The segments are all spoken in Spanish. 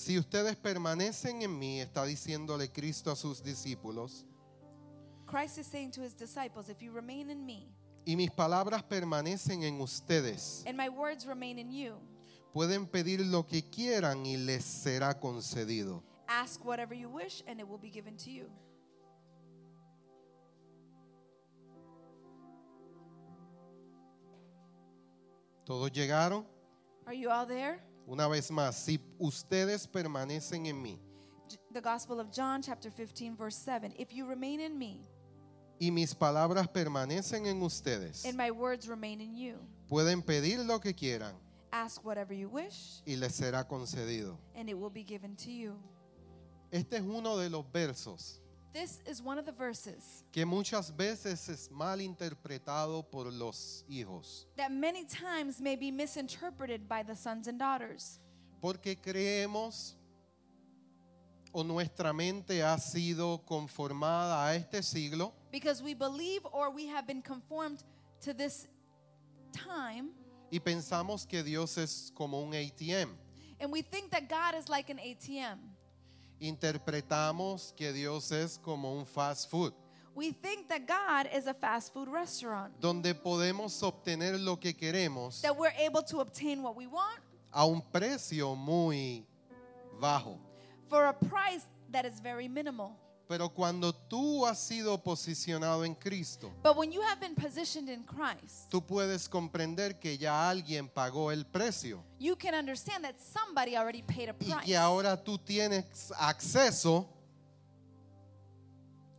Si ustedes permanecen en mí, está diciéndole Cristo a sus discípulos, Christ is saying to his disciples, If you remain in me y mis palabras permanecen en ustedes, and my words remain in you, pueden pedir lo que quieran y les será concedido. ask whatever you wish and it will be given to you. ¿Todos llegaron? Are you all there? Una vez más, si ustedes permanecen en mí The Gospel of John, chapter 15, verse 7. If you remain in me y mis palabras permanecen en ustedes, and my words remain in you, pueden pedir lo que quieran ask whatever you wish y les será concedido. and it will be given to you. Este es uno de los versos This is one of the verses que muchas veces es mal interpretado por los hijos, that many times may be misinterpreted by the sons and daughters porque creemos o nuestra mente ha sido conformada a este siglo because we believe or we have been conformed to this time y pensamos que Dios es como un ATM. and we think that God is like an ATM. Interpretamos que Dios es como un fast food, We think that God is a fast food restaurant, donde podemos obtener lo que queremos that we're able to obtain what we want a un precio muy bajo. for a price that is very minimal. Pero cuando tú has sido posicionado en Cristo, But when you have been positioned in Christ, tú puedes comprender que ya alguien pagó el precio you can understand that somebody already paid a y price. que ahora tú tienes acceso,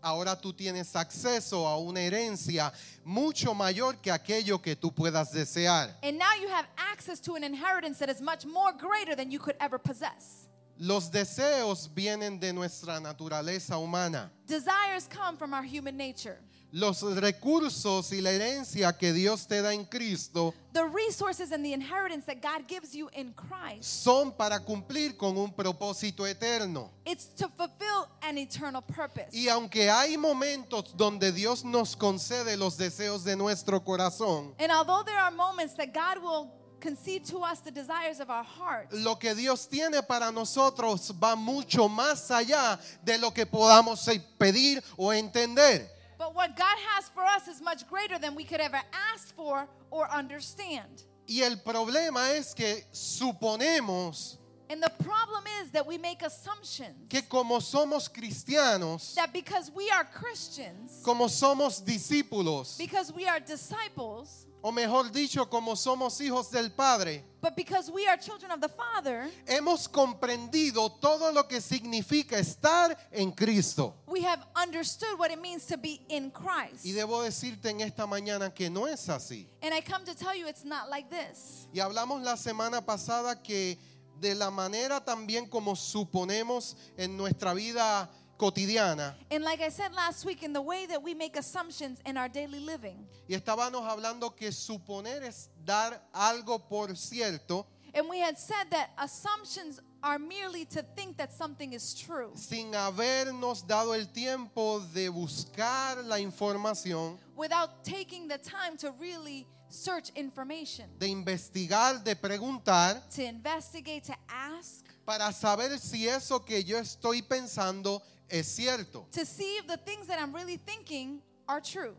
ahora tú tienes acceso a una herencia mucho mayor que aquello que tú puedas desear. And now you have access to an inheritance that is much more greater than you could ever possess. Los deseos vienen de nuestra naturaleza humana. Desires come from our human nature. Los recursos y la herencia que Dios te da en Cristo The resources and the inheritance that God gives you in Christ, son para cumplir con un propósito eterno. it's to fulfill an eternal purpose. Y aunque hay momentos donde Dios nos concede los deseos de nuestro corazón, And although there are moments that God will concede to us the desires of our heart, lo que Dios tiene para nosotros va mucho más allá de lo que podamos eh, pedir o entender. but what God has for us is much greater than we could ever ask for or understand. Y el problema es que suponemos And the problem is that we make assumptions que como somos cristianos, that because we are Christians, como somos discípulos, because we are disciples, o mejor dicho, como somos hijos del Padre, but because we are children of the Father, hemos comprendido todo lo que significa estar en Cristo. we have understood what it means to be in Christ. Y debo decirte en esta mañana que no es así. And I come to tell you it's not like this. Y hablamos la semana pasada que de la manera también como suponemos en nuestra vida cotidiana, And like I said last week, in the way that we make assumptions in our daily living, y estábamos hablando que suponer es dar algo por cierto and we had said that assumptions are merely to think that something is true. sin habernos dado el tiempo de buscar la información, without taking the time to really search information, de investigar, de preguntar, to investigate, to ask, para saber si eso que yo estoy pensando es cierto. to see if the things that I'm really thinking are true.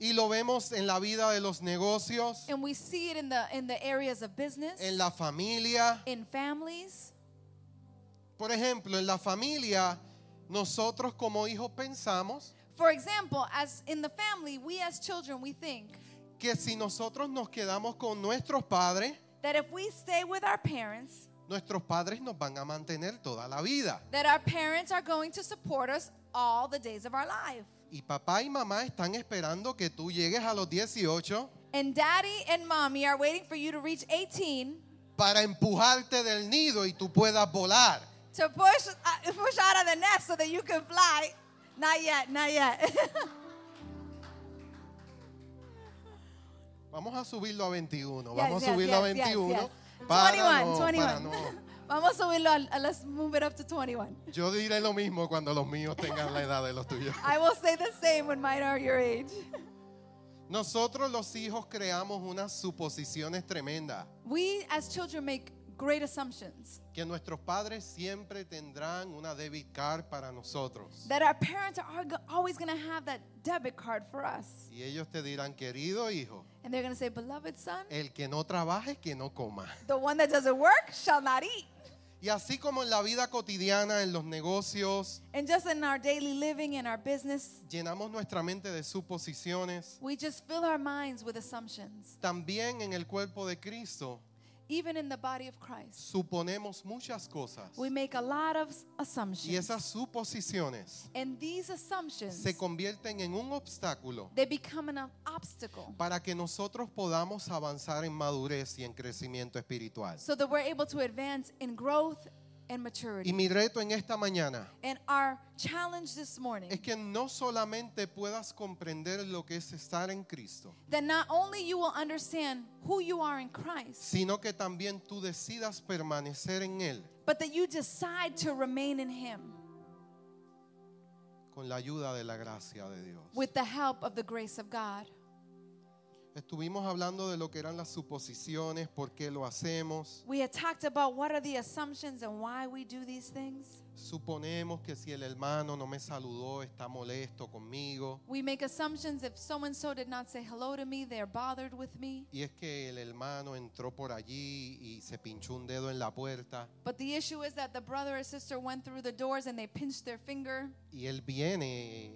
Y lo vemos en la vida de los negocios, And we see it in the in the areas of business, en la familia. in families. Por ejemplo, en la familia, nosotros como hijos pensamos For example, as in the family, we as children, we think que si nosotros nos quedamos con nuestros padres, that if we stay with our parents, nuestros padres nos van a mantener toda la vida. that our parents are going to support us all the days of our life. Y papá y mamá están esperando que tú llegues a los 18 And daddy and mommy are waiting for you to reach 18 para empujarte del nido y tú puedas volar. to push uh, push out of the nest so that you can fly. Not yet, not yet. Vamos a subirlo a 21. Yes, Vamos a yes, subirlo a yes, yes, 21. yes. Para 21, no, 21. para no. Vamos a subirlo, uh, let's move it up to 21. Yo diré lo mismo cuando los míos tengan la edad de los tuyos. I will say the same when mine are your age. Nosotros los hijos creamos unas suposiciones tremendas. We as children make great assumptions. Que nuestros padres siempre tendrán una debit card para nosotros. That our parents are always going to have that debit card for us. Y ellos te dirán, querido hijo, And they're going to say, Beloved son, el que no trabaje, que no coma. the one that doesn't work shall not eat. Y así como en la vida cotidiana, en los negocios, And just in our daily living, in our business, llenamos nuestra mente de suposiciones, we just fill our minds with assumptions. también en el cuerpo de Cristo Even in the body of Christ, suponemos muchas cosas. we make a lot of s- Y assumptions. esas suposiciones And these assumptions, se convierten en un obstáculo they become an obstacle para que nosotros podamos avanzar en madurez y en crecimiento espiritual. so that we're able to advance in growth and maturity. Y mi reto en esta mañana And our challenge this morning es que no solamente puedas comprender lo que es estar en Cristo, that not only you will understand who you are in Christ, sino que también tú decidas permanecer en Él but that you decide to remain in Him con la ayuda de la gracia de Dios. with the help of the grace of God. Estuvimos hablando de lo que eran las suposiciones, por qué lo hacemos. We had talked about what are the assumptions and why we do these things. Suponemos que si el hermano no me saludó, está molesto conmigo. We make assumptions if so and so did not say hello to me, they're bothered with me. Y es que el hermano entró por allí y se pinchó un dedo en la puerta. But the issue is that the brother or sister went through the doors and they pinched their finger, Y él viene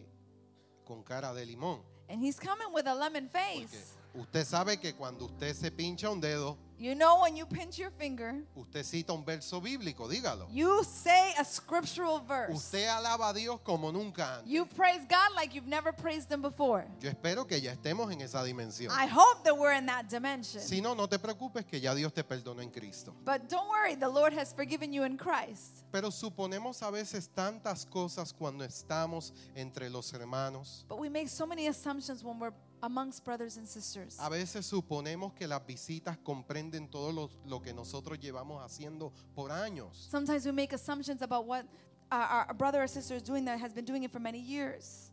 con cara de limón. and he's coming with a lemon Porque face. Usted sabe que cuando usted se pincha un dedo, You know, when you pinch your finger, usted cita un verso bíblico, dígalo. you say a scriptural verse. Usted alaba a Dios como nunca antes. You praise God like you've never praised Him before. Yo espero que ya estemos en esa dimensión. I hope that we're in that dimension. Si no, no te preocupes que ya Dios te perdonó en Cristo. But don't worry, the Lord has forgiven you in Christ. Pero suponemos a veces tantas cosas cuando estamos entre los hermanos. But we make so many assumptions when we're amongst brothers and sisters. A veces suponemos que las visitas comprenden todo lo, lo que nosotros llevamos haciendo por años. Sometimes we make assumptions about what our, our brother or sister is doing that has been doing it for many years.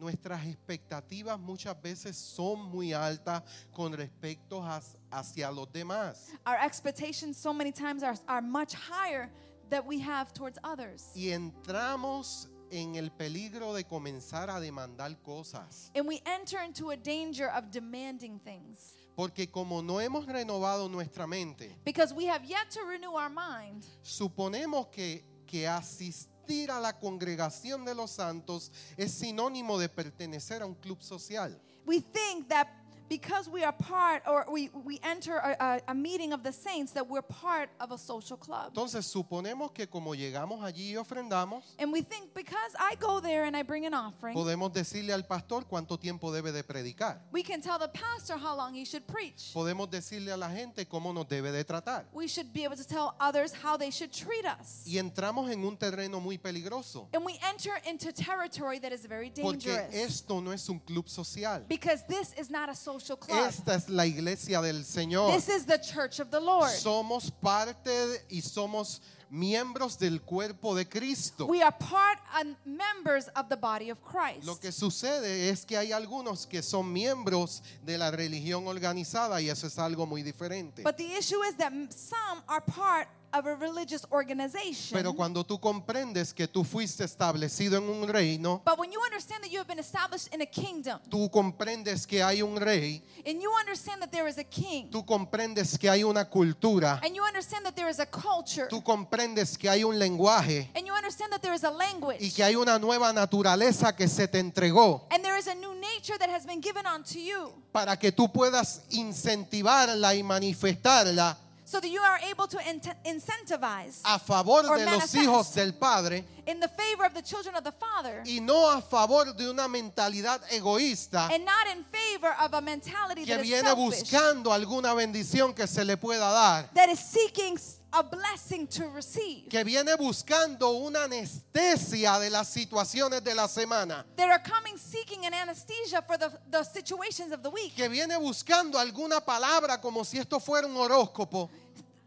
Nuestras expectativas muchas veces son muy altas con respecto a- hacia los demás. Our expectations so many times are, are much higher that we have towards others. Y entramos en el peligro de comenzar a demandar cosas. And we enter into a danger of demanding things. Porque como no hemos renovado nuestra mente, Because we have yet to renew our mind. suponemos que, que asistir a la congregación de los santos es sinónimo de pertenecer a un club social. We think that because we are part or we, we enter a, a, meeting of the saints, that we're part of a social club. Entonces suponemos que como llegamos allí y ofrendamos, And we think because I go there and I bring an offering, podemos decirle al pastor cuánto tiempo debe de predicar. we can tell the pastor how long he should preach. Podemos decirle a la gente cómo nos debe de tratar. We should be able to tell others how they should treat us. Y entramos en un terreno muy peligroso. And we enter into territory that is very Porque dangerous. esto no es un club social. Because this is not a social club. Esta es la iglesia del Señor. This is the church of the Lord. Somos parte de- y somos miembros del cuerpo de Cristo. We are part and members of the body of Christ. Lo que sucede es que hay algunos que son miembros de la religión organizada y eso es algo muy diferente. But the issue is that some are part of a religious organization. Pero cuando tú comprendes que tú fuiste establecido en un reino, but when you understand that you have been established in a kingdom, tú comprendes que hay un rey, and you understand that there is a king, tú comprendes que hay una cultura, and you understand that there is a culture, tú comprendes que hay un lenguaje and you understand that there is a language, y que hay una nueva naturaleza que se te entregó and there is a new nature that has been given unto you, para que tú puedas incentivarla y manifestarla so that you are able to incentivize a favor Or de los hijos del Padre in the favor of the children of the Father, y no a favor de una mentalidad egoísta and not in favor of a mentality que that is viene selfish, buscando alguna bendición que se le pueda dar, that is seeking a blessing to receive. que viene buscando una anestesia de las situaciones de la semana, that are coming seeking an anesthesia for the, the situations of the week, que viene buscando alguna palabra como si esto fuera un horóscopo.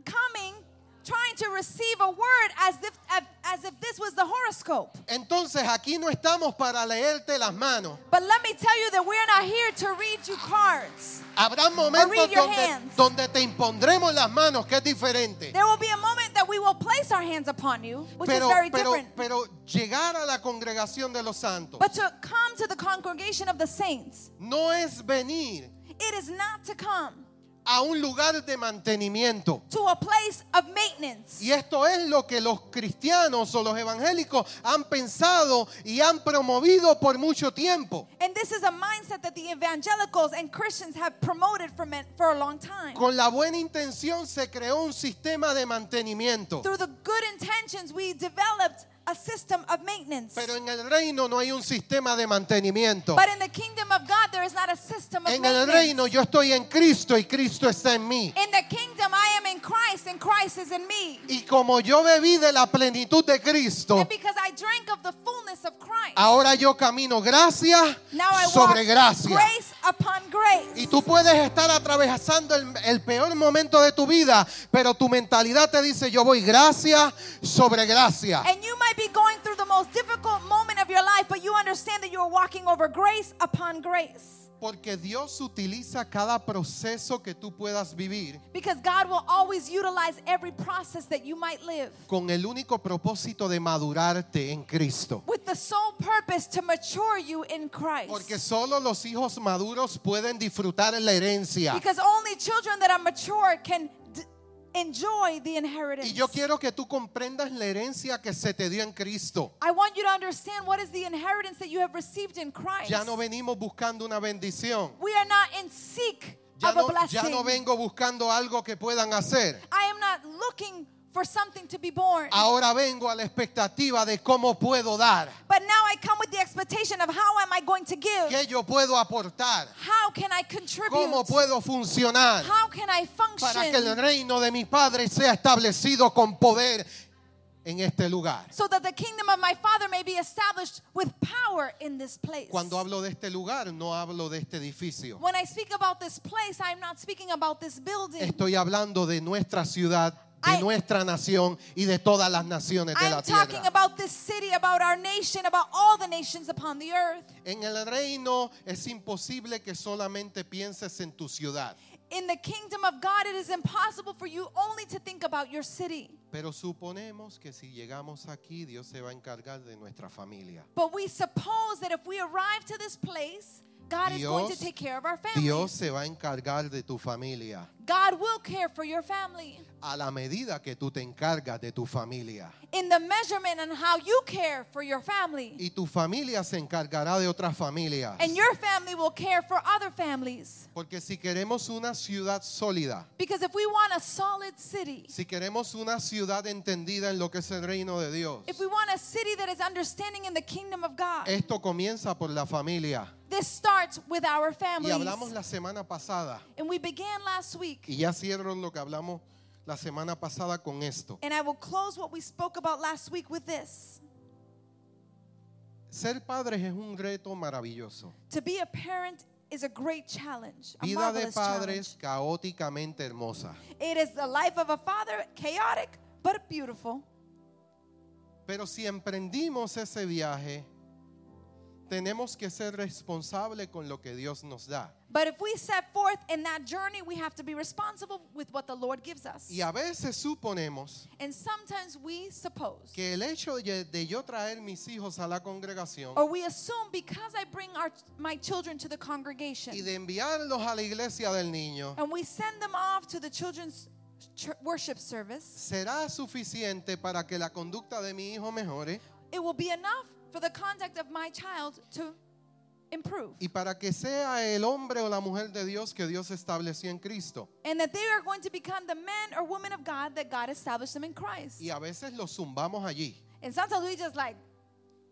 Coming trying to receive a word as if as if this was the horoscope. Entonces aquí no estamos para leerte las manos. But let me tell you that we're not here to read you cards. Habrá momentos donde, donde te impondremos las manos, que es diferente. There will be a moment that we will place our hands upon you, which Pero, is very pero, different. pero llegar a la congregación de los santos But to come to the congregation of the saints, no es venir it is not to come a un lugar de mantenimiento. to a place of maintenance. Y esto es lo que los cristianos o los evangélicos han pensado y han promovido por mucho tiempo. And this is a mindset that the evangelicals and Christians have promoted for, men, for a long time. Con la buena intención se creó un sistema de mantenimiento. Through the good intentions, we developed a system of maintenance. Pero en el reino no hay un sistema de mantenimiento. But in the kingdom of God, there is not a system of En el maintenance. reino yo estoy en Cristo y Cristo está en mí. In the kingdom, I am in Christ, and Christ is in me. Y como yo bebí de la plenitud de Cristo, And because I drank of the fullness of Christ, ahora yo camino gracia now I walk sobre gracia. grace upon grace. Y tú puedes estar atravesando el, el peor momento de tu vida, pero tu mentalidad te dice, yo voy gracia sobre gracia. And you might be going through the most difficult moment of your life, but you understand that you are walking over grace upon grace. Porque Dios utiliza cada proceso que tú puedas vivir Because God will always utilize every process that you might live con el único propósito de madurarte en Cristo. with the sole purpose to mature you in Christ. Porque solo los hijos maduros pueden disfrutar la herencia. Because only children that are mature can enjoy the inheritance. Y yo quiero que tú comprendas la herencia que se te dio en Cristo. I want you to understand what is the inheritance that you have received in Christ. Ya no venimos buscando una bendición. we are not in seek Ya of a no, blessing. ya no vengo buscando algo que puedan hacer. I am not looking for something to be born. Ahora vengo a la expectativa de cómo puedo dar, But now I come with the expectation of how am I going to give? qué yo puedo aportar, How can I contribute? cómo puedo funcionar How can I function? para que el reino de mi Padre sea establecido con poder en este lugar. so that the kingdom of my Father may be established with power in this place. Cuando hablo de este lugar, no hablo de este edificio. when I speak about this place, I'm not speaking about this building. Estoy hablando de nuestra ciudad, de nuestra nación y de todas las naciones de la tierra. about this city, about our nation, about all the nations upon the earth. En el reino es imposible que solamente pienses en tu ciudad, In the kingdom of God, it is impossible for you only to think about your city. pero suponemos que si llegamos aquí, Dios se va a encargar de nuestra familia. But we suppose that if we arrive to this place, God is going to Dios- take care of our family. Dios se va a encargar de tu familia God will care for your family a la medida que tú te encargas de tu familia. in the measurement and how you care for your family. Y tu familia se encargará de otras familias. And your family will care for other families. Porque si queremos una ciudad sólida, Because if we want a solid city, si queremos una ciudad entendida en lo que es el reino de Dios, if we want a city that is understanding in the kingdom of God, esto comienza por la familia. this starts with our families. Y hablamos la semana pasada, And we began last week. Y ya cierro lo que hablamos la semana pasada con esto. And I will close what we spoke about last week with this. Ser padres es un reto maravilloso. To be a parent is a great challenge, a Vida de challenge. padres caóticamente hermosa. It is the life of a father, chaotic but beautiful. Pero si emprendimos ese viaje, tenemos que ser responsables con lo que Dios nos da. But if we set forth in that journey, we have to be responsible with what the Lord gives us. Y a veces suponemos And sometimes we suppose, que el hecho de, yo traer mis hijos a la congregación or we assume because I bring our, my children to the congregation y de enviarlos a la iglesia del niño, and we send them off to the children's ch- worship service, será suficiente para que la conducta de mi hijo mejore it will be enough for the conduct of my child to improve. y para que sea el hombre o la mujer de Dios que Dios estableció en Cristo. And that they are going to become the men or women of God that God established them in Christ. Y a veces los zumbamos allí, And sometimes we just like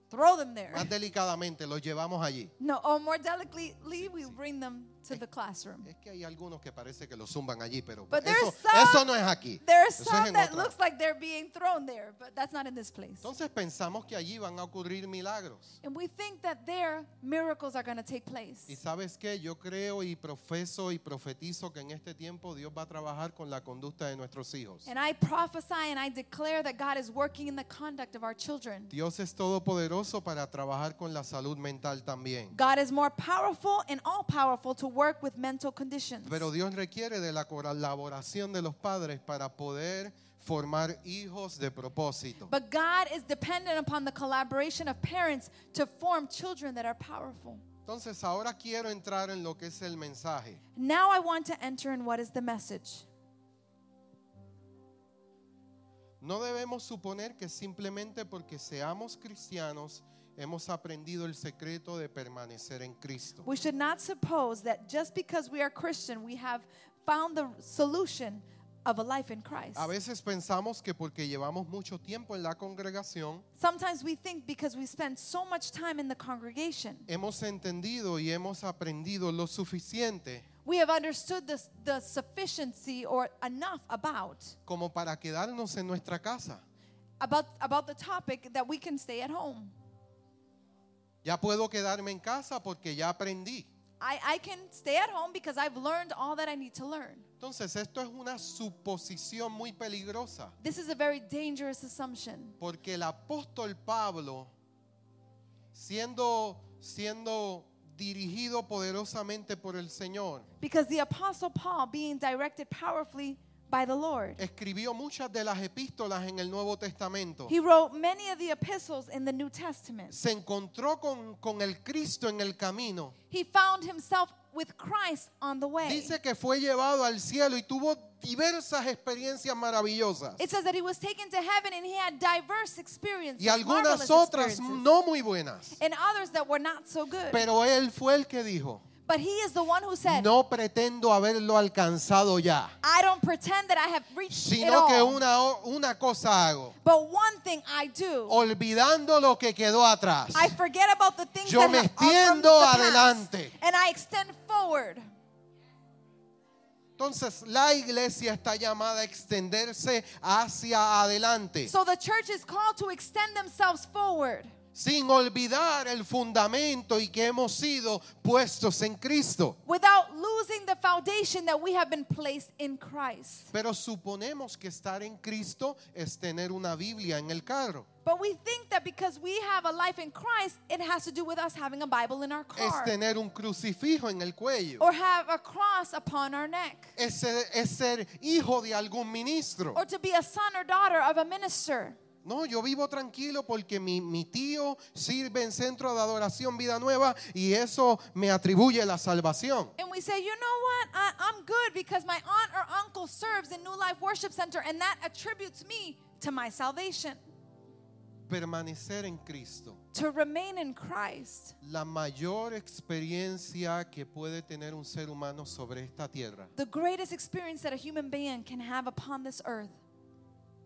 throw them there. más delicadamente los llevamos allí. No, or more delicately, we bring them to the classroom. Es que hay algunos que parece que lo zumban allí, pero But eso, there's some- eso no es aquí. There are es some en that otra. looks like they're being thrown there, but that's not in this place. Entonces pensamos que allí van a ocurrir milagros. And we think that there miracles are going to take place. Y sabes qué, yo creo y profeso y profetizo que en este tiempo Dios va a trabajar con la conducta de nuestros hijos. And I prophesy and I declare that God is working in the conduct of our children. Dios es todopoderoso para trabajar con la salud mental también. God is more powerful and all powerful to work with mental conditions. Pero Dios requiere de la colaboración de los padres para poder formar hijos de propósito. But God is dependent upon the collaboration of parents to form children that are powerful. Entonces ahora quiero entrar en lo que es el mensaje. Now I want to enter in what is the message. No debemos suponer que simplemente porque seamos cristianos hemos aprendido el secreto de permanecer en Cristo. We should not suppose that just because we are Christian, we have found the solution of a life in Christ. A veces pensamos que porque llevamos mucho tiempo en la congregación, Sometimes we think because we spend so much time in the congregation, hemos entendido y hemos aprendido lo suficiente we have understood the, the sufficiency or enough about, como para quedarnos en nuestra casa. about about the topic that we can stay at home. Ya puedo quedarme en casa porque ya aprendí. I, I can stay at home because I've learned all that I need to learn. Entonces esto es una suposición muy peligrosa This is a very dangerous assumption porque el apóstol Pablo, siendo, siendo dirigido poderosamente por el Señor, because the apostle Paul being directed powerfully by the Lord. escribió muchas de las epístolas en el Nuevo Testamento. He wrote many of the epistles in the New Testament. Se encontró con, con el Cristo en el camino. He found himself with Christ on the way. Dice que fue llevado al cielo y tuvo diversas experiencias maravillosas. It says that he was taken to heaven and he had diverse experiences, Y algunas otras no muy buenas. and others that were not so good. Pero él fue el que dijo, but he is the one who said, no pretendo haberlo alcanzado ya, I don't pretend that I have reached it sino que all, una, una cosa hago, but one thing I do. olvidando lo que quedó atrás. I forget about the things Yo that me extiendo the past, adelante. and I extend forward. Entonces la iglesia está llamada a extenderse hacia adelante, So the church is called to extend themselves forward sin olvidar el fundamento y que hemos sido puestos en Cristo. without losing the foundation that we have been placed in Christ. Pero suponemos que estar en Cristo es tener una Biblia en el carro, But we think that because we have a life in Christ, it has to do with us having a Bible in our es car tener un crucifijo en el cuello, or have a cross upon our neck es ser, es ser hijo de algún ministro. or to be a son or daughter of a minister. No, yo vivo tranquilo porque mi, mi tío sirve en centro de adoración Vida Nueva y eso me atribuye la salvación. And we say, you know what? I, I'm good because my aunt or uncle serves in New Life Worship Center and that attributes me to my salvation. Permanecer en Cristo. To remain in Christ. La mayor experiencia que puede tener un ser humano sobre esta tierra The greatest experience that a human being can have upon this earth.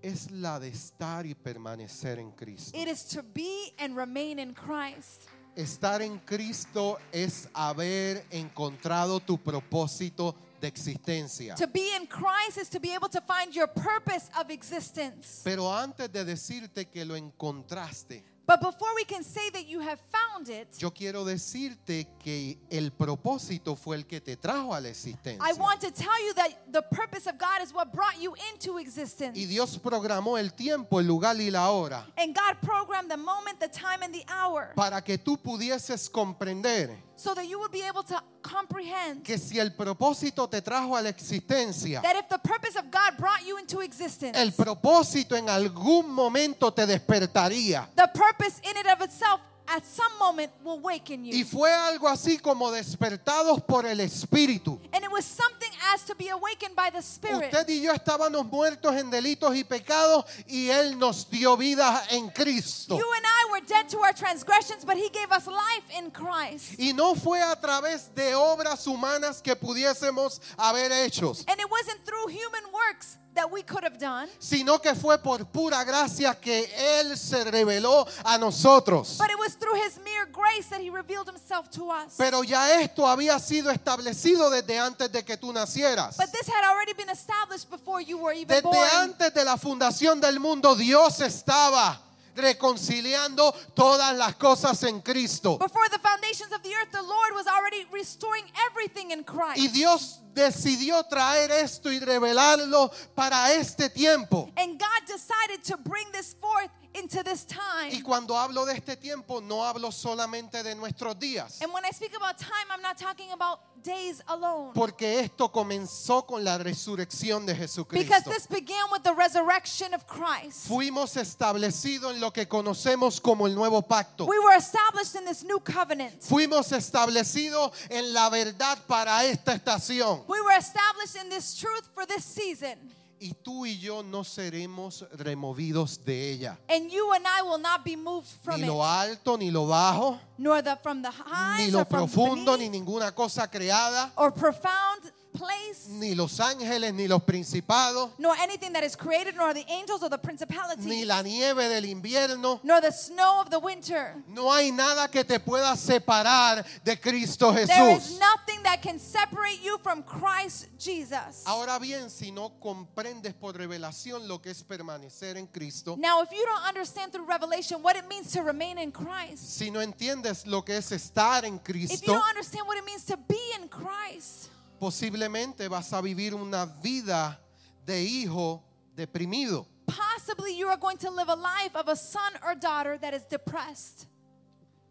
Es la de estar y permanecer en Cristo. It is to be and remain in Christ. Estar en Cristo es haber encontrado tu propósito de existencia. To be in Christ is to be able to find your purpose of existence. Pero antes de decirte que lo encontraste, But before we can say that you have found it, yo quiero decirte que el propósito fue el que te trajo a la existencia. I want to tell you that the purpose of God is what brought you into existence. Y Dios programó el tiempo, el lugar y la hora And God programmed the moment, the time, and the hour para que tú pudieses comprender so that you would be able to comprehend que si el propósito te trajo a la existencia, that if the purpose of God brought you into existence, el propósito en algún momento te despertaría. the purpose in it of itself at some moment will waken Y you. fue algo así como despertados por el Espíritu. And it was something as to be awakened by the Spirit. Usted y yo estábamos muertos en delitos y pecados y Él nos dio vida en Cristo. You and I were dead to our transgressions, but He gave us life in Christ. Y no fue a través de obras humanas que pudiésemos haber hechos, And it wasn't through human works that we could have done, sino que fue por pura gracia que Él se reveló a nosotros. but it was through His mere grace that He revealed Himself to us. Pero ya esto había sido establecido desde antes de que tú nacieras. But this had already been established before you were even born. Desde antes de la fundación del mundo, Dios estaba reconciliando todas las cosas en Cristo. Before the foundations of the earth, the Lord was already restoring everything in Christ. Y Dios decidió traer esto y revelarlo para este tiempo. And God decided to bring this forth into this Y time. cuando hablo de este tiempo, no hablo solamente de nuestros días, And when I speak about time, I'm not talking about days alone. porque esto comenzó con la resurrección de Because Jesucristo. this began with the resurrection of Christ. Fuimos establecidos en lo que conocemos como el nuevo pacto. We were established in this new covenant. Fuimos establecidos en la verdad para esta estación. We were established in this truth for this season. Y tú y yo no seremos removidos de ella. And you and I will not be moved from Ni lo alto, ni lo bajo, Nor the from the ni highs lo or from profundo, ni beneath, ninguna cosa creada, or profound place. ni los ángeles, ni los principados, nor anything that is created, nor the angels or the ni principalities, la nieve del invierno. nor the snow of the winter. No hay nada que te pueda separar de Cristo There is Jesús. nothing that can separate you from Christ Jesus. Ahora bien, si no comprendes por revelación lo que es permanecer en Cristo, Now, if you don't understand through revelation what it means to remain in Christ, si no entiendes lo que es estar en if you Cristo, don't understand what it means to be in Christ, posiblemente vas a vivir una vida de hijo deprimido. possibly you are going to live a life of a son or daughter that is depressed.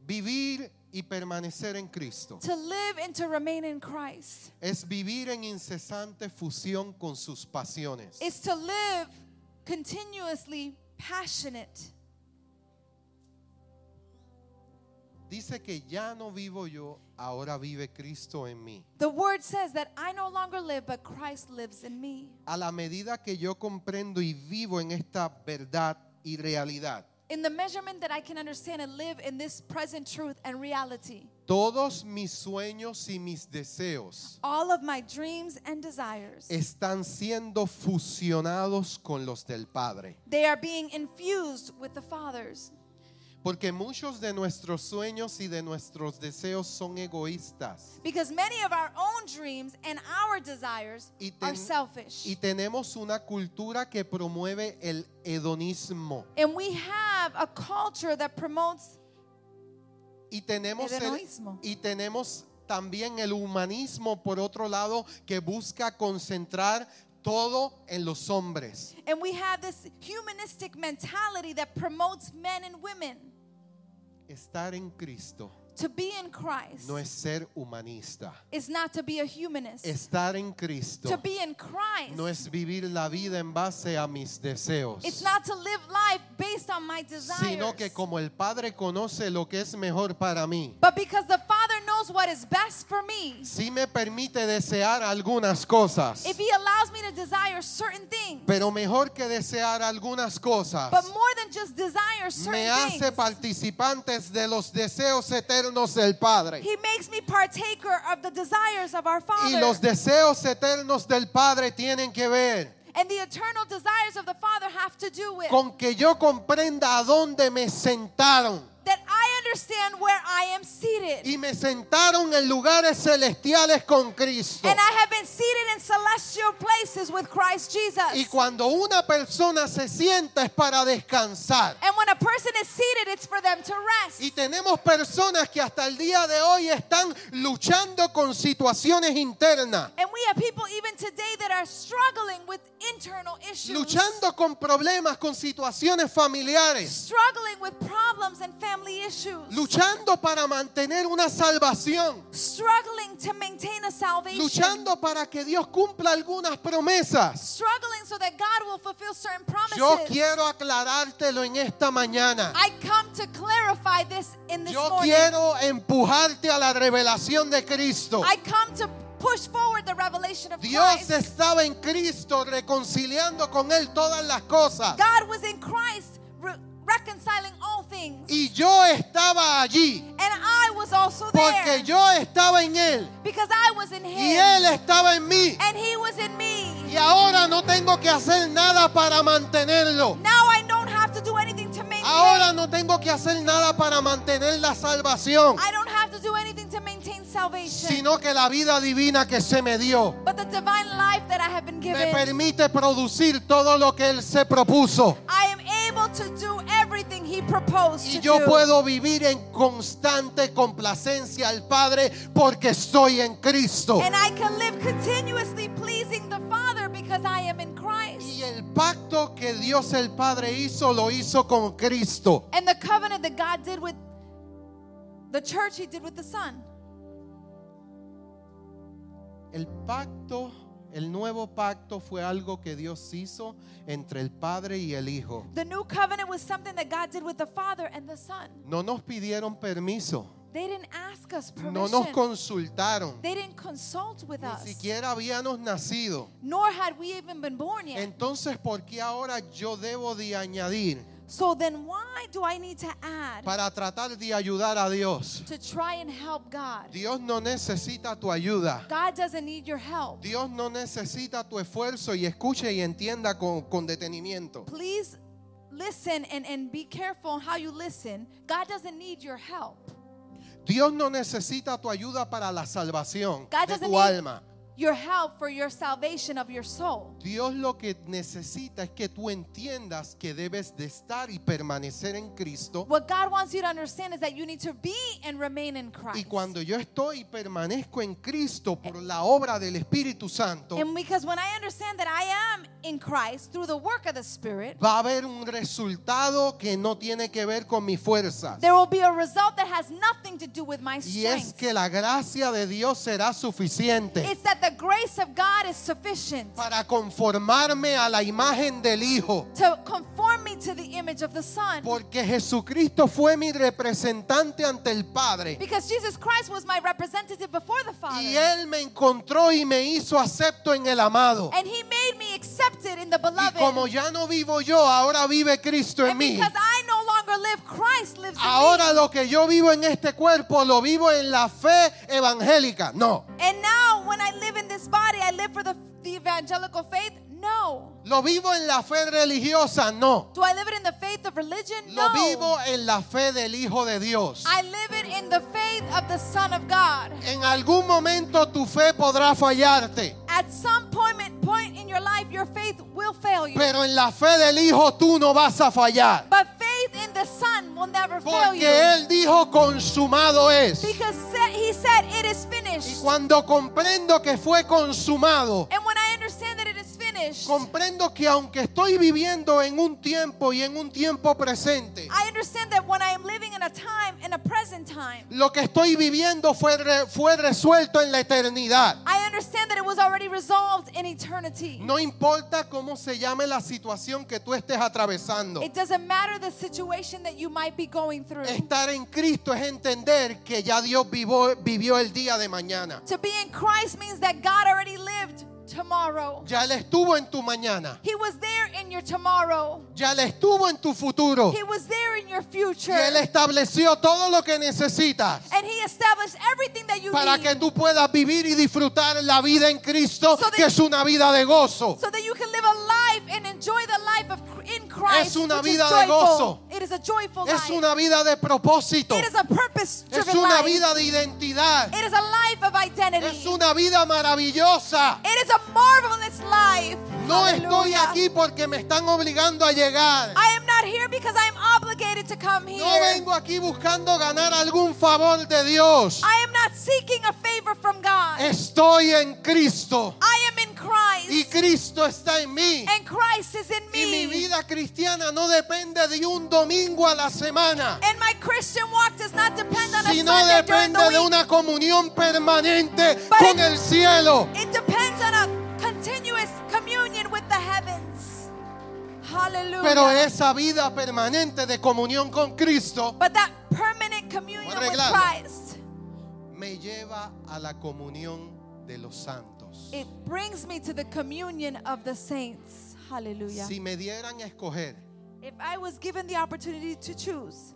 Vivir y permanecer en Cristo To live and to remain in Christ es vivir en incesante fusión con sus pasiones. is to live continuously passionate. Dice que ya no vivo yo, ahora vive Cristo en mí. The word says that I no longer live, but Christ lives in me. A la medida que yo comprendo y vivo en esta verdad y realidad, In the measurement that I can understand and live in this present truth and reality, todos mis sueños y mis deseos all of my dreams and desires, están siendo fusionados con los del Padre. they are being infused with the Father's. Porque muchos de nuestros sueños y de nuestros deseos son egoístas. Because many of our own dreams and our desires Y, are ten- selfish. y tenemos una cultura que promueve el hedonismo. And we have a culture that promotes Y tenemos, el- Hedonismo. y tenemos también el humanismo, por otro lado, que busca concentrar todo en los hombres. and we have this humanistic mentality that promotes men and women Estar en Cristo to be in Christ. no es ser humanista. is not to be a humanist. Estar en Cristo to be in Christ. no es vivir la vida en base a mis deseos, It's not to live life based on my desires. sino que como el Padre conoce lo que es mejor para mí, but because the Father knows what is best for me. sí me permite desear algunas cosas, If He allows me to desire certain things, pero mejor que desear algunas cosas, but more than just desire certain me hace things, participantes de los deseos eternos del Padre. He makes me partaker of the desires of our Y Father. los deseos eternos del Padre tienen que ver and the eternal desires of the Father have to do with con que yo comprenda a dónde me sentaron. Understand where I am seated. Y me sentaron en lugares celestiales con Cristo. and I have been seated in celestial places with Christ Jesus. Y cuando una persona se sienta es para descansar. and when a person is seated, it's for them to rest. Y tenemos personas que hasta el día de hoy están luchando con situaciones internas, And we have people even today that are struggling with internal issues. luchando con problemas, con situaciones familiares, Struggling with problems and family issues. Luchando para mantener una salvación, Struggling to maintain a salvation. luchando para que Dios cumpla algunas promesas. Struggling so that God will fulfill certain promises. Yo quiero aclarártelo en esta mañana. I come to clarify this in this Yo morning. quiero empujarte a la revelación de Cristo. I come to push forward the revelation of Dios Christ. estaba en Cristo reconciliando con Él todas las cosas. God was in Christ things. Y yo estaba allí and I was also porque there yo estaba en Él because I was in y Him Él estaba en mí. and He was in me. Y ahora no tengo que hacer nada para mantenerlo. Now I don't have to do anything to maintain. Ahora no tengo que hacer nada para mantener la salvación, I don't have to do anything to maintain salvation. sino que la vida divina que se me dio but the divine life that I have been me given, permite producir todo lo que Él se propuso. I Y yo do. puedo vivir en constante complacencia al Padre porque estoy en Cristo. and I can live continuously pleasing the Father because I am in Christ. Y el pacto que Dios el Padre hizo, lo hizo con Cristo. And the covenant that God did with the church, He did with the Son. El pacto, el nuevo pacto fue algo que Dios hizo entre el Padre y el Hijo. The new covenant was something that God did with the Father and the Son. No nos pidieron permiso, They didn't ask us permission. no nos consultaron, they didn't consult with ni us. siquiera habíamos nacido. Nor had we even been born yet. Entonces, ¿por qué ahora yo debo de añadir so then why do I need to add para tratar de ayudar a Dios? to try and help God? Dios no necesita tu ayuda. God doesn't need your help. Dios no necesita tu esfuerzo y escuche y entienda con, con detenimiento. Please listen and, and be careful on how you listen. God doesn't need your help. Dios no necesita tu ayuda para la salvación God de doesn't tu need alma. Your help for your salvation of your soul. Dios lo que necesita es que tú entiendas que debes de estar y permanecer en Cristo. What God wants you to understand is that you need to be and remain in Christ. Y cuando yo estoy y permanezco en Cristo por eh. la obra del Espíritu Santo, and because when I understand that I am in Christ through the work of the Spirit, va a haber un resultado que no tiene que ver con mis fuerzas. there will be a result that has nothing to do with my Y es strength. que la gracia de Dios será suficiente It's that the grace of God is sufficient para conformarme a la imagen del Hijo. to conform me to the image of the Son. Porque Jesucristo fue mi representante ante el Padre. Because Jesus Christ was my representative before the Father. Y Él me encontró y me hizo acepto en el amado. And He made me accepted in the Y beloved. como ya no vivo yo, ahora vive Cristo en and mí. because I no longer live, Christ lives in Ahora me. lo que yo vivo en este cuerpo lo vivo en la fe evangélica. No. And now when I live in this body, I live for the, the evangelical faith? No. Lo vivo en la fe religiosa. No. Do I live it in the faith of religion? Lo no. vivo en la fe del Hijo de Dios. I live it in the faith of the Son of God. En algún momento tu fe podrá fallarte. At some point, point in your life, your faith will fail you. Pero en la fe del Hijo tú no vas a fallar. but faith in the Son will never fail you. Porque Él dijo consumado es. because He said, It is Y finished. cuando comprendo que fue consumado, And when I understand that finished, comprendo que aunque estoy viviendo en un tiempo y en un tiempo presente, I understand that when I am living in a time, in a present time, lo que estoy viviendo fue, re- fue resuelto en la eternidad. I understand that it was already resolved in eternity. No importa cómo se llame la situación que tú estés atravesando. It doesn't matter the situation that you might be going through. Estar en Cristo es entender que ya Dios vivió, vivió el día de mañana. To be in Christ means that God already lived tomorrow. Ya Él estuvo en tu mañana. He was there in your tomorrow. Ya Él estuvo en tu futuro. He was there in your Y future. Él estableció todo lo que necesitas And He established everything that you para need que tú puedas vivir y disfrutar la vida en Cristo, So that- que es una vida de gozo. so that you can live a life and enjoy the life of in Christ. Es una vida de gozo. It is a joyful Es life. una vida de propósito. It is a purpose Es una life. vida de identidad. It is a life of identity. Es una vida maravillosa. It is a marvelous life. No estoy aquí porque me están obligando a llegar. I am not here because I am obligated to come here. No vengo aquí buscando ganar algún favor de Dios. I am not seeking a favor from God. Estoy en Cristo I am in Christ. y Cristo está en mí. and Christ is in Y mi me. vida cristiana no depende de un domingo a la semana, and my Christian walk does not depend on a Sunday during depende de una comunión permanente But con it- el cielo. It depends on a Hallelujah. Pero esa vida permanente de comunión con Cristo but that permanent communion with. Christ, me lleva a la comunión de los santos. it brings me to the communion of the saints. Hallelujah. Si me dieran a escoger if I was given the opportunity to choose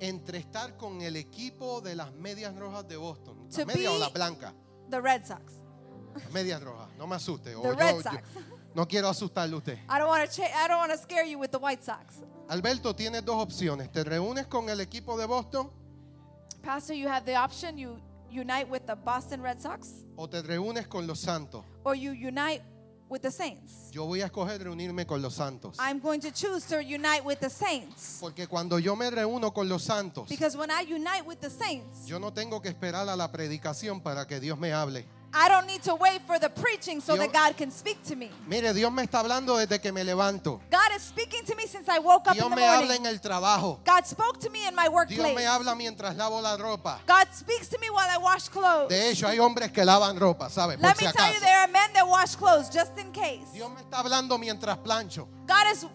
entre estar con el equipo de las medias rojas de Boston, To las medias o las blancas, the Red Sox, medias rojas, no me asuste. o the yo- Red yo- Sox, No quiero asustarle a usted. I don't want to. I don't want to scare you with the White Sox. Alberto, tienes dos opciones. Te reúnes con el equipo de Boston Pastor, you have the option. You unite with the Boston Red Sox, o te reúnes con los santos. or you unite with the Saints. Yo voy a escoger reunirme con los santos. I'm going to choose to unite with the Saints Porque cuando yo me reúno con los santos, because when I unite with the Saints, yo no tengo que esperar a la predicación para que Dios me hable. I don't need to wait for the preaching so Dios- that God can speak to me. Mire, Dios me está hablando desde que me levanto. God is speaking to me since I woke up Dios in the me habla morning. en el trabajo. God spoke to me in my Dios workplace. me habla mientras lavo la ropa. God speaks to me while I wash clothes. De hecho, hay hombres que lavan ropa, ¿sabes? Por Let si me tell you, acaso. there are men that wash clothes just in case. Dios me está hablando mientras plancho. God is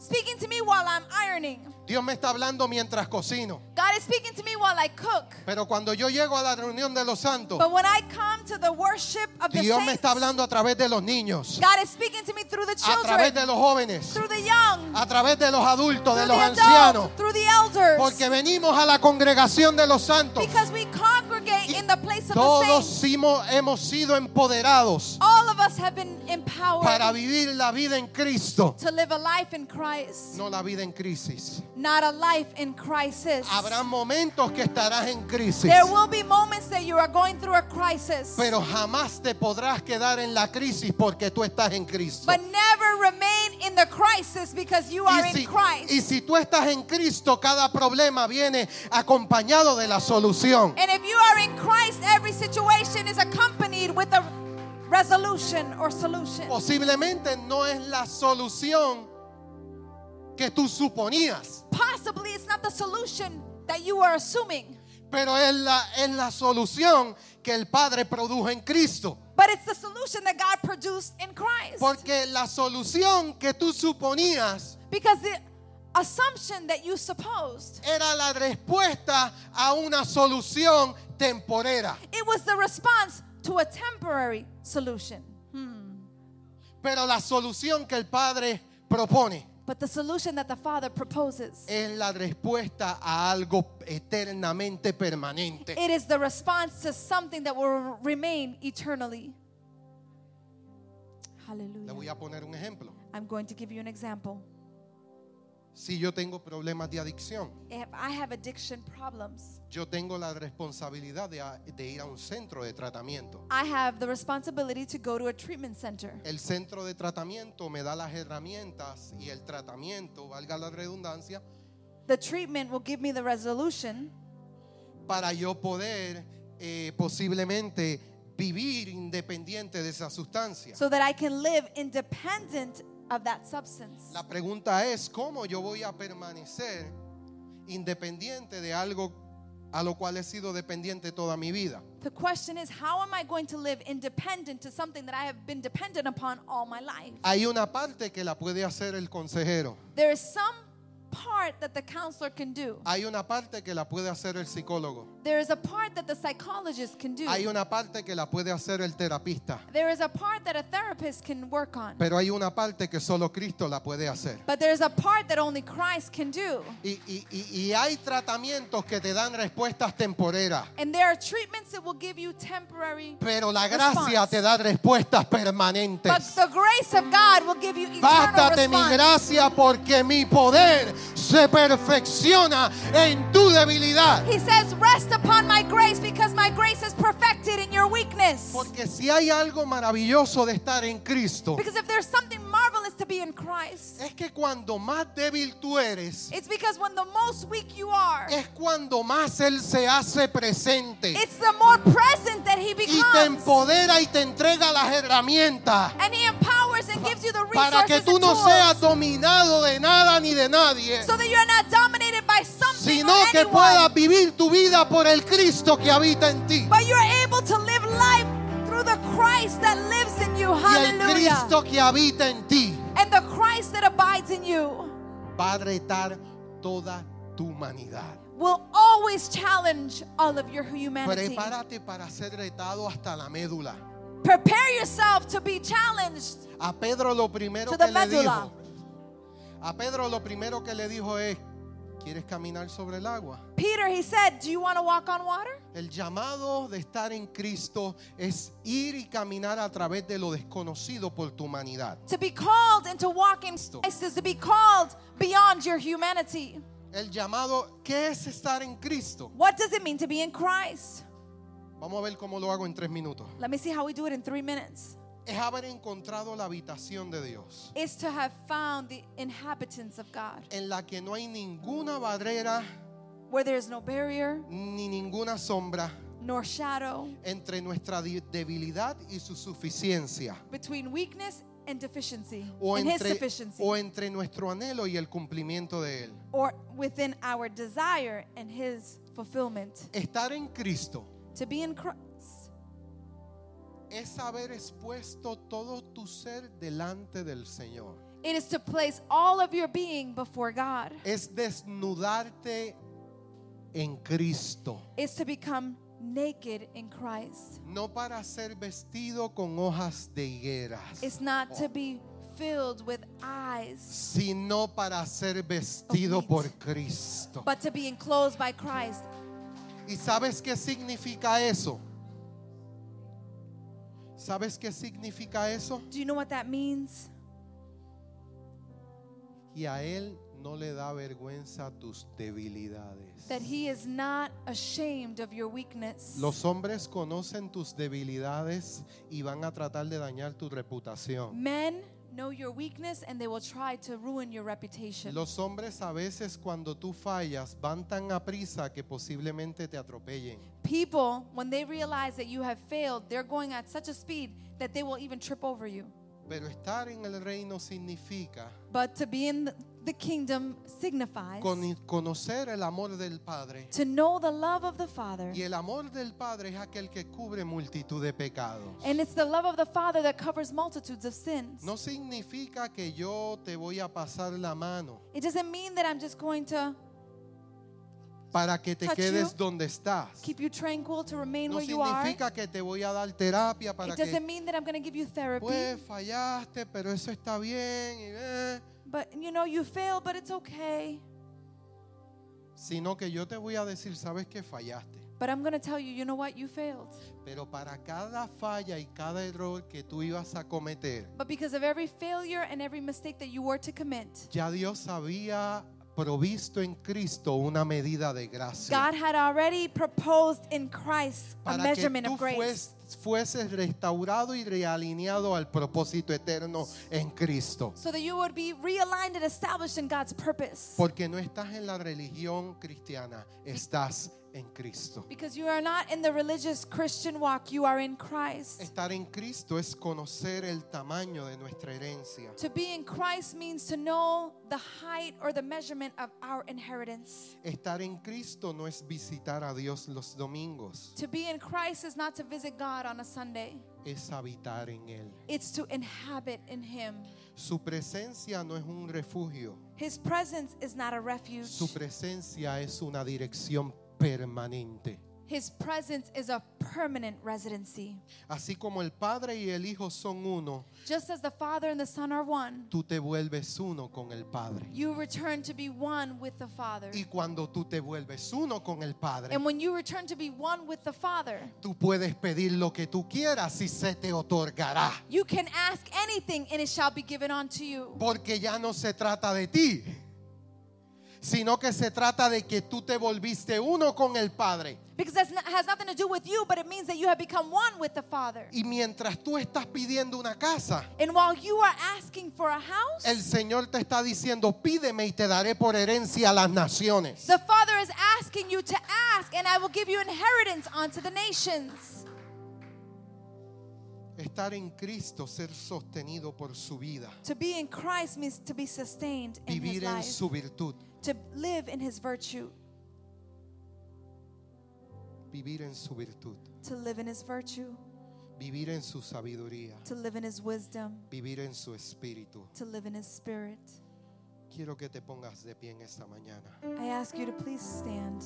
speaking to me while I'm ironing. Dios me está hablando mientras cocino. God is speaking to me while I cook. Pero cuando yo llego a la reunión de los santos, But when I come to the worship of the Dios me saints, está hablando a través de los niños, God is speaking to me through the a través children, de los jóvenes, through the young, a través de los adultos, de through los the ancianos. adults, through the elders. Porque venimos a la congregación de los santos. Because we congregate in the place of the Todos saints. hemos, sido empoderados of us have been empowered para vivir la vida en Cristo, to live a life in Christ, no la vida en crisis. not a life in crisis. Habrá momentos que estarás en crisis, There will be moments that you are going through a crisis, pero jamás te podrás quedar en la crisis porque tú estás en Cristo. but never remain in the crisis because you are Y in si, Christ. y si tú estás en Cristo, cada problema viene acompañado de la solución. And if you are in Christ, every situation is accompanied with a resolution or solution. Posiblemente no es la solución que tú suponías, Possibly it's not the solution that you are assuming, pero es la, es la solución que el Padre produjo en Cristo. but it's the solution that God produced in Christ. Porque la solución que tú suponías Because the assumption that you supposed, era la respuesta a una solución temporera. it was the response to a temporary solution. Hmm. Pero la solución que el Padre propone But the solution that the Father proposes, es la respuesta a algo eternamente permanente. it is the response to something that will remain eternally. Le voy Hallelujah. a poner un ejemplo. I'm going to give you an example. Si yo tengo problemas de adicción, If I have addiction problems, yo tengo la responsabilidad de, a- de ir a un centro de tratamiento. I have the responsibility to go to a treatment center. El centro de tratamiento me da las herramientas y el tratamiento, valga la redundancia, The treatment will give me the resolution para yo poder eh, posiblemente vivir independiente de esa sustancia. so that I can live independent of that substance. La pregunta es, ¿cómo yo voy a permanecer independiente de algo a lo cual he sido dependiente toda mi vida? The question is, how am I going to live independent to something that I have been dependent upon all my life? Hay una parte que la puede hacer el consejero. There is some part that the counselor can do. Hay una parte que la puede hacer el psicólogo. There is a part that the psychologist can do. Hay una parte que la puede hacer el terapista. There is a part that a therapist can work on. Pero hay una parte que solo Cristo la puede hacer. But there's a part that only Christ can do. Y, y- y- y hay tratamientos que te dan respuestas temporeras. And there are treatments that will give you temporary Pero la gracia response. te da respuestas But permanentes. the grace of God will give you eternal Bástate mi response. gracia porque mi poder se perfecciona en tu debilidad. He says, Rest upon my grace because my grace is perfected in your weakness. Porque si hay algo maravilloso de estar en Cristo, Because if there's something marvelous to be in Christ, es que cuando más débil tú eres, it's because when the most weak you are, es cuando más Él se hace presente it's the more present that He y te becomes. empodera y te entrega las herramientas And He empowers and gives you the para que resources tú and no tools seas dominado de nada ni de nadie, so that you're not dominated by something sino or que anyone, puedas vivir tu vida por el Cristo que habita en ti. but you're able to live life through the Christ that lives in you. Y el Hallelujah. Cristo que habita en ti And the Christ that abides in you va a retar toda tu humanidad. will always challenge all of your humanity. Prepárate para ser retado hasta la médula. Prepare yourself to be challenged. A Pedro lo primero To que the le medulla. dijo, a Pedro lo primero que le dijo es, ¿Quieres caminar sobre el agua? Peter, he said, Do you want to walk on water? El llamado de estar en Cristo es ir y caminar a través de lo desconocido por tu humanidad. To be called and to walk in Christ is to be called beyond your humanity. El llamado, ¿qué es estar en Cristo? What does it mean to be in Christ? Vamos a ver cómo lo hago en tres minutos. Let me see how we do it in three minutes. Es haber encontrado la habitación de Dios, Is to have found the inhabitants of God, en la que no hay ninguna barrera where there is no barrier ni ninguna sombra nor shadow entre nuestra di- debilidad y su suficiencia, between weakness and deficiency, o and His entre, sufficiency, o entre nuestro anhelo y el cumplimiento de él. or within our desire and His fulfillment. Estar en Cristo To be in Christ es haber expuesto todo tu ser delante del Señor. It is to place all of your being before God. Es desnudarte en Cristo. It's to become naked in Christ. No para ser vestido con hojas de higueras, It's not to be filled with eyes, sino para ser vestido por Cristo. but to be enclosed by Christ. ¿Y sabes qué significa eso? ¿Sabes qué significa eso? Do you know what that means? Y a Él no le da vergüenza tus debilidades. That He is not ashamed of your weakness. Los hombres conocen tus debilidades y van a tratar de dañar tu reputación. Men know your weakness and they will try to ruin your reputation. Los hombres a veces cuando tú fallas van tan a prisa que posiblemente te atropellen. People, when they realize that you have failed, they're going at such a speed that they will even trip over you. Pero estar en el reino significa But to be in the- kingdom signifies con- conocer el amor del Padre. to know the love of the Father. Y el amor del Padre es aquel que cubre multitud de pecados. And it's the love of the Father that covers multitudes of sins. No significa que yo te voy a pasar la mano It doesn't mean that I'm just going to para que te Touch quedes you. donde estás. keep you tranquil, to remain No where you are. significa que te voy a dar terapia para It doesn't que mean that I'm going to give you therapy. pues fallaste, pero eso está bien, y, eh, But you know, you failed, but it's okay. sino que yo te voy a decir, sabes que fallaste. But I'm going to tell you, you know what? You failed. Pero para cada falla y cada error que tú ibas a cometer, But because of every failure and every mistake that you were to commit, ya Dios había provisto en Cristo una medida de gracia. God had already proposed in Christ a para que measurement tú of grace. fues- fueses restaurado y realineado al propósito eterno en Cristo. So that you would be realigned and established in God's purpose. Porque no estás en la religión cristiana, estás en Cristo. Because you are not in the religious Christian walk, you are in Christ. Estar en Cristo es conocer el tamaño de nuestra herencia. To be in Christ means to know the height or the measurement of our inheritance. Estar en Cristo no es visitar a Dios los domingos, To be in Christ is not to visit God on a Sunday, es habitar en Él. it's to inhabit in Him. Su presencia no es un refugio, His presence is not a su refuge, presencia es una dirección permanente. His presence is a permanent residency. Así como el Padre y el Hijo son uno, Just as the Father and the Son are one, tú te vuelves uno con el Padre. you return to be one with the Father. Y cuando tú te vuelves uno con el Padre, And when you return to be one with the Father, tú puedes pedir lo que tú quieras y se te otorgará. you can ask anything and it shall be given unto you. Porque ya no se trata de ti, sino que se trata de que tú te volviste uno con el Padre. Because that has nothing to do with you, but it means that you have become one with the Father. Y mientras tú estás pidiendo una casa, And while you are asking for a house, el Señor te está diciendo, pídeme y te daré por herencia a las naciones. the Father is asking you to ask, and I will give you inheritance unto the nations. Estar en Cristo, ser sostenido por su vida, To be in Christ means to be sustained in His vivir en life, su virtud, to live in His virtue, vivir en su virtud, to live in His virtue, vivir en su sabiduría, to live in His wisdom, vivir en su espíritu. to live in His spirit. Quiero que te pongas de pie en esta mañana. I ask you to please stand.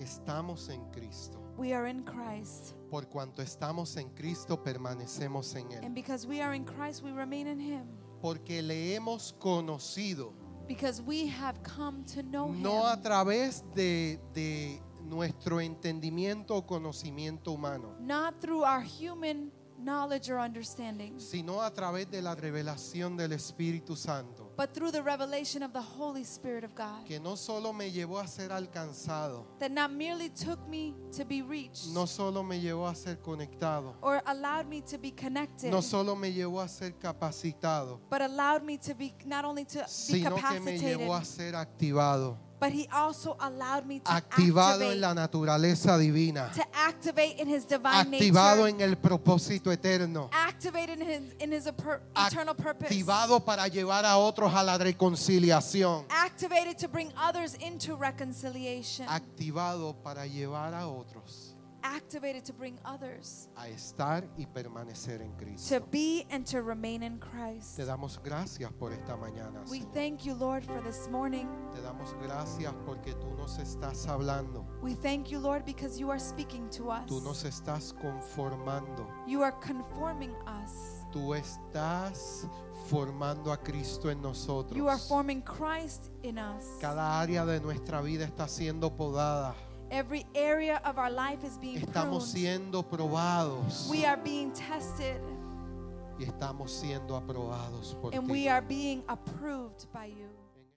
Estamos en Cristo. We are in Christ, Por cuanto estamos en Cristo, permanecemos en Él. and because we are in Christ, we remain in Him. Porque le hemos conocido Because we have come to know no a Him. través de, de nuestro entendimiento o conocimiento humano, Not through our human knowledge or understanding, sino a través de la revelación del Espíritu Santo, but through the revelation of the Holy Spirit of God. que no solo me llevó a ser alcanzado, That not merely took me to be reached no solo me llevó a ser conectado, or allowed me to be connected, no solo me llevó a ser capacitado, but allowed me to be not only to be sino que me capacitated, llevó a ser activado, but He also allowed me to activado en la naturaleza divina, to activate in His divine activado nature, en el propósito eterno, activated in His, in his per- eternal purpose, activado para llevar a otros a la reconciliación, activated to bring others into reconciliation, activado para llevar a otros activated to bring others a estar y permanecer en to Cristo. be and to remain in Christ. Te damos gracias por esta mañana. We Señor. thank you, Lord, for this morning. Te damos gracias porque tú nos estás hablando, We thank you, Lord, because you are speaking to us. tú nos estás conformando, You are conforming us. tú estás formando a Cristo en nosotros. You are forming Christ in us. Cada área de nuestra vida está siendo podada. Every area of our life is being Estamos siendo probados We are being tested y estamos siendo aprobados por and ti. we are being approved by you.